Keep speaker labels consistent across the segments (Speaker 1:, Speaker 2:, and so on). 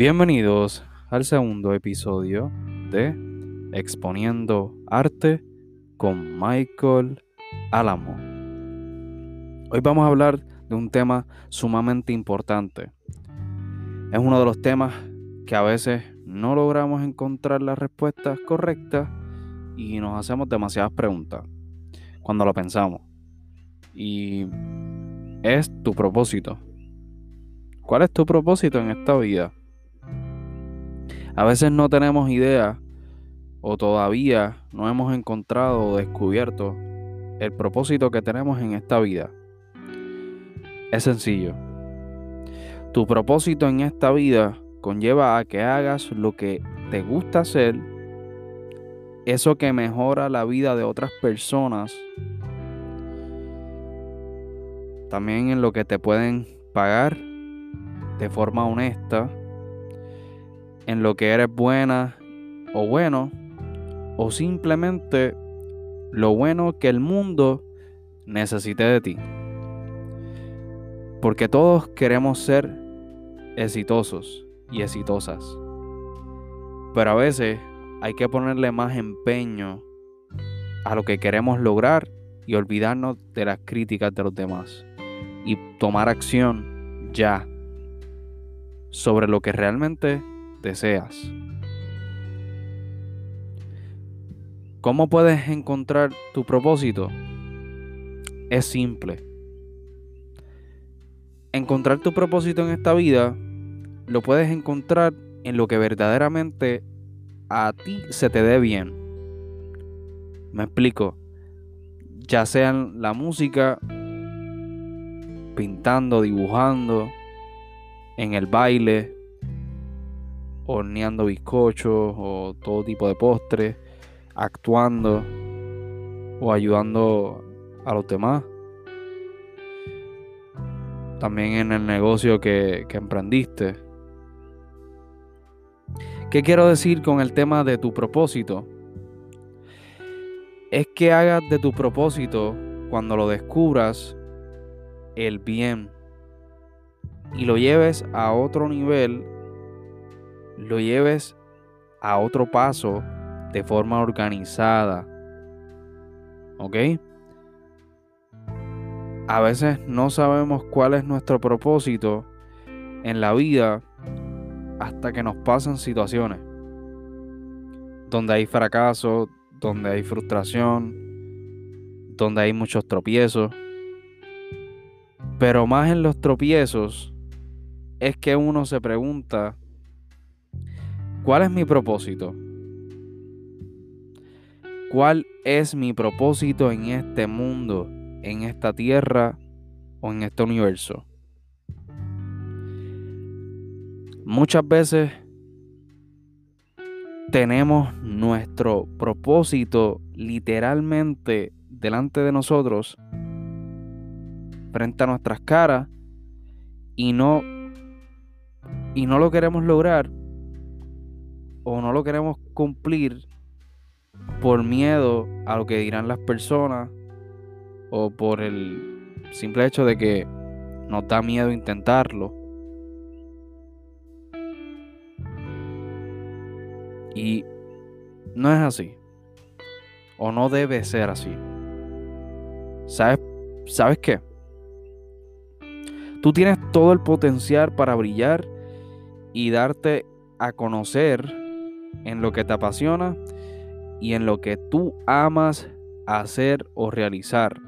Speaker 1: Bienvenidos al segundo episodio de Exponiendo Arte con Michael Álamo. Hoy vamos a hablar de un tema sumamente importante. Es uno de los temas que a veces no logramos encontrar las respuestas correctas y nos hacemos demasiadas preguntas cuando lo pensamos. Y es tu propósito. ¿Cuál es tu propósito en esta vida? A veces no tenemos idea o todavía no hemos encontrado o descubierto el propósito que tenemos en esta vida. Es sencillo. Tu propósito en esta vida conlleva a que hagas lo que te gusta hacer, eso que mejora la vida de otras personas, también en lo que te pueden pagar de forma honesta, en lo que eres buena o bueno, o simplemente lo bueno que el mundo necesite de ti. Porque todos queremos ser exitosos y exitosas. Pero a veces hay que ponerle más empeño a lo que queremos lograr y olvidarnos de las críticas de los demás. Y tomar acción ya sobre lo que realmente deseas. ¿Cómo puedes encontrar tu propósito? Es simple. Encontrar tu propósito en esta vida lo puedes encontrar en lo que verdaderamente a ti se te dé bien. Me explico. Ya sea la música, pintando, dibujando, en el baile, horneando bizcochos o todo tipo de postres, actuando o ayudando a los demás. También en el negocio que, que emprendiste ¿Qué quiero decir con el tema de tu propósito? Es que hagas de tu propósito, cuando lo descubras, el bien y lo lleves a otro nivel, lo lleves a otro paso de forma organizada. ¿Ok? A veces no sabemos cuál es nuestro propósito en la vida hasta que nos pasan situaciones donde hay fracaso, donde hay frustración, donde hay muchos tropiezos. Pero más en los tropiezos es que uno se pregunta, ¿cuál es mi propósito? ¿Cuál es mi propósito en este mundo, en esta tierra o en este universo? Muchas veces tenemos nuestro propósito literalmente delante de nosotros, frente a nuestras caras, y no, y no lo queremos lograr o no lo queremos cumplir por miedo a lo que dirán las personas o por el simple hecho de que nos da miedo intentarlo. Y no es así. O no debe ser así. ¿Sabes, ¿Sabes qué? Tú tienes todo el potencial para brillar y darte a conocer en lo que te apasiona y en lo que tú amas hacer o realizar.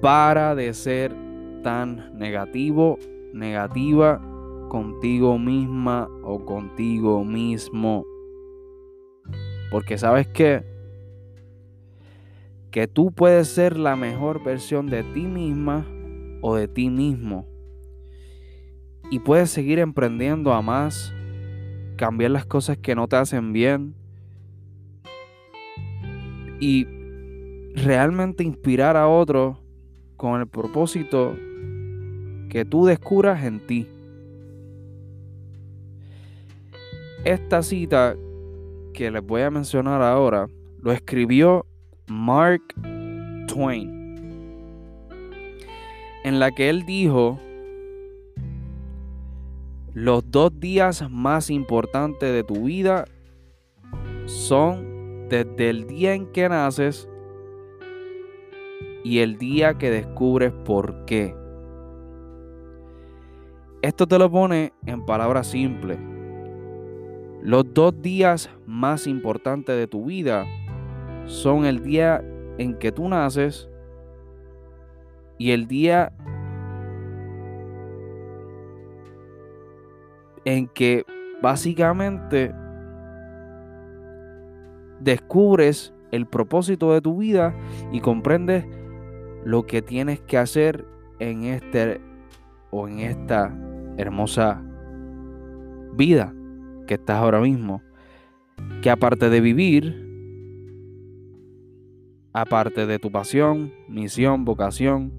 Speaker 1: Para de ser tan negativo, negativa contigo misma o contigo mismo. Porque sabes que que tú puedes ser la mejor versión de ti misma o de ti mismo. Y puedes seguir emprendiendo a más, cambiar las cosas que no te hacen bien y realmente inspirar a otros con el propósito que tú descubras en ti. Esta cita que les voy a mencionar ahora lo escribió Mark Twain, en la que él dijo, Los dos días más importantes de tu vida son desde el día en que naces y el día que descubres por qué. Esto te lo pone en palabras simples. Los dos días más importantes de tu vida son el día en que tú naces y el día en que básicamente descubres el propósito de tu vida y comprendes lo que tienes que hacer en este o en esta hermosa vida que estás ahora mismo. Que aparte de vivir, aparte de tu pasión, misión, vocación,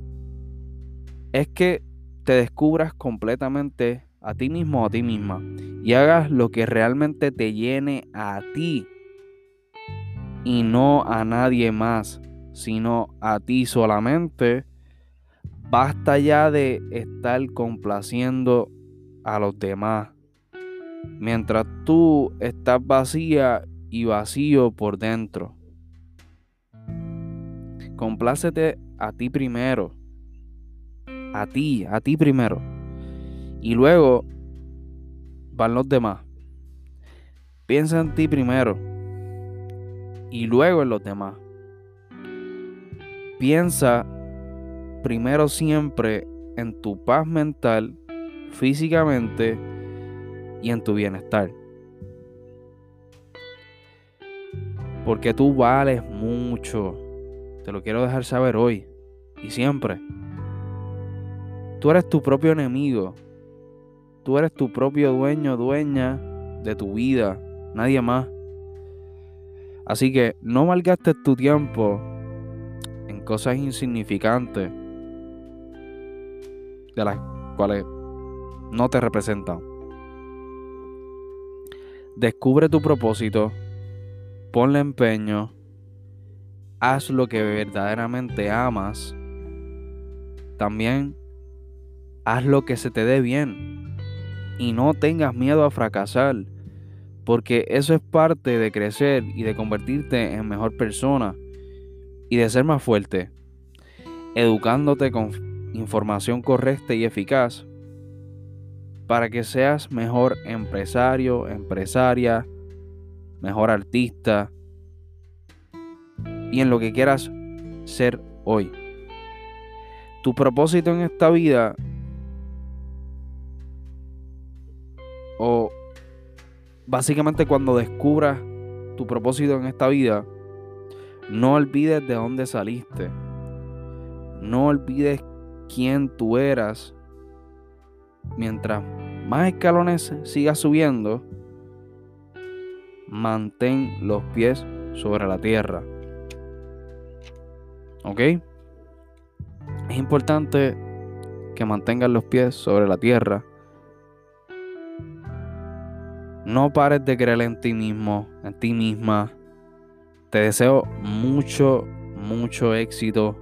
Speaker 1: es que te descubras completamente a ti mismo o a ti misma y hagas lo que realmente te llene a ti y no a nadie más, sino a ti solamente. Basta ya de estar complaciendo a los demás. Mientras tú estás vacía y vacío por dentro. Complácete a ti primero. A ti, a ti primero. Y luego van los demás. Piensa en ti primero. Y luego en los demás. Piensa primero siempre en tu paz mental, físicamente y en tu bienestar. Porque tú vales mucho. Te lo quiero dejar saber hoy y siempre. Tú eres tu propio enemigo Tú eres tu propio dueño, dueña de tu vida, nadie más. Así que no malgastes tu tiempo en cosas insignificantes de las cuales no te representan. Descubre tu propósito, ponle empeño, haz lo que verdaderamente amas. También haz lo que se te dé bien y no tengas miedo a fracasar, porque eso es parte de crecer y de convertirte en mejor persona y de ser más fuerte, educándote con información correcta y eficaz para que seas mejor empresario, empresaria, mejor artista y en lo que quieras ser hoy. Tu propósito en esta vida O básicamente cuando descubras tu propósito en esta vida, no olvides de dónde saliste. No olvides quién tú eras. Mientras más escalones sigas subiendo, mantén los pies sobre la tierra. ¿Ok? Es importante que mantengas los pies sobre la tierra no pares de creer en ti mismo, en ti misma. Te deseo mucho, mucho éxito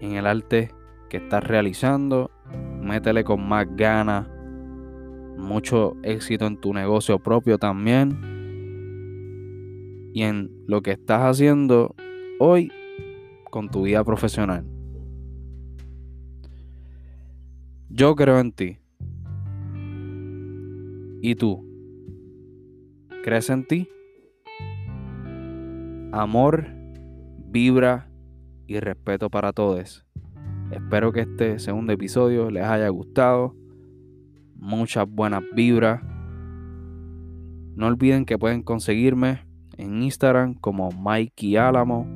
Speaker 1: en el arte que estás realizando. Métele con más ganas. Mucho éxito en tu negocio propio también. Y en lo que estás haciendo hoy con tu vida profesional. Yo creo en ti. ¿Y tú? ¿Crees en ti? Amor, vibra y respeto para todos. Espero que este segundo episodio les haya gustado. Muchas buenas vibras. No olviden que pueden conseguirme en Instagram como Mikey Álamo,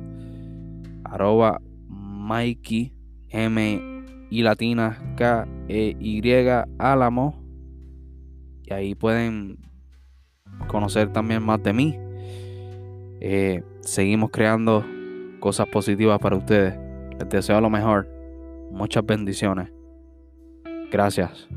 Speaker 1: arroba Mikey M y latina K E Y Álamo. Y ahí pueden conocer también más de mí. Eh, seguimos creando cosas positivas para ustedes. Les deseo lo mejor. Muchas bendiciones. Gracias.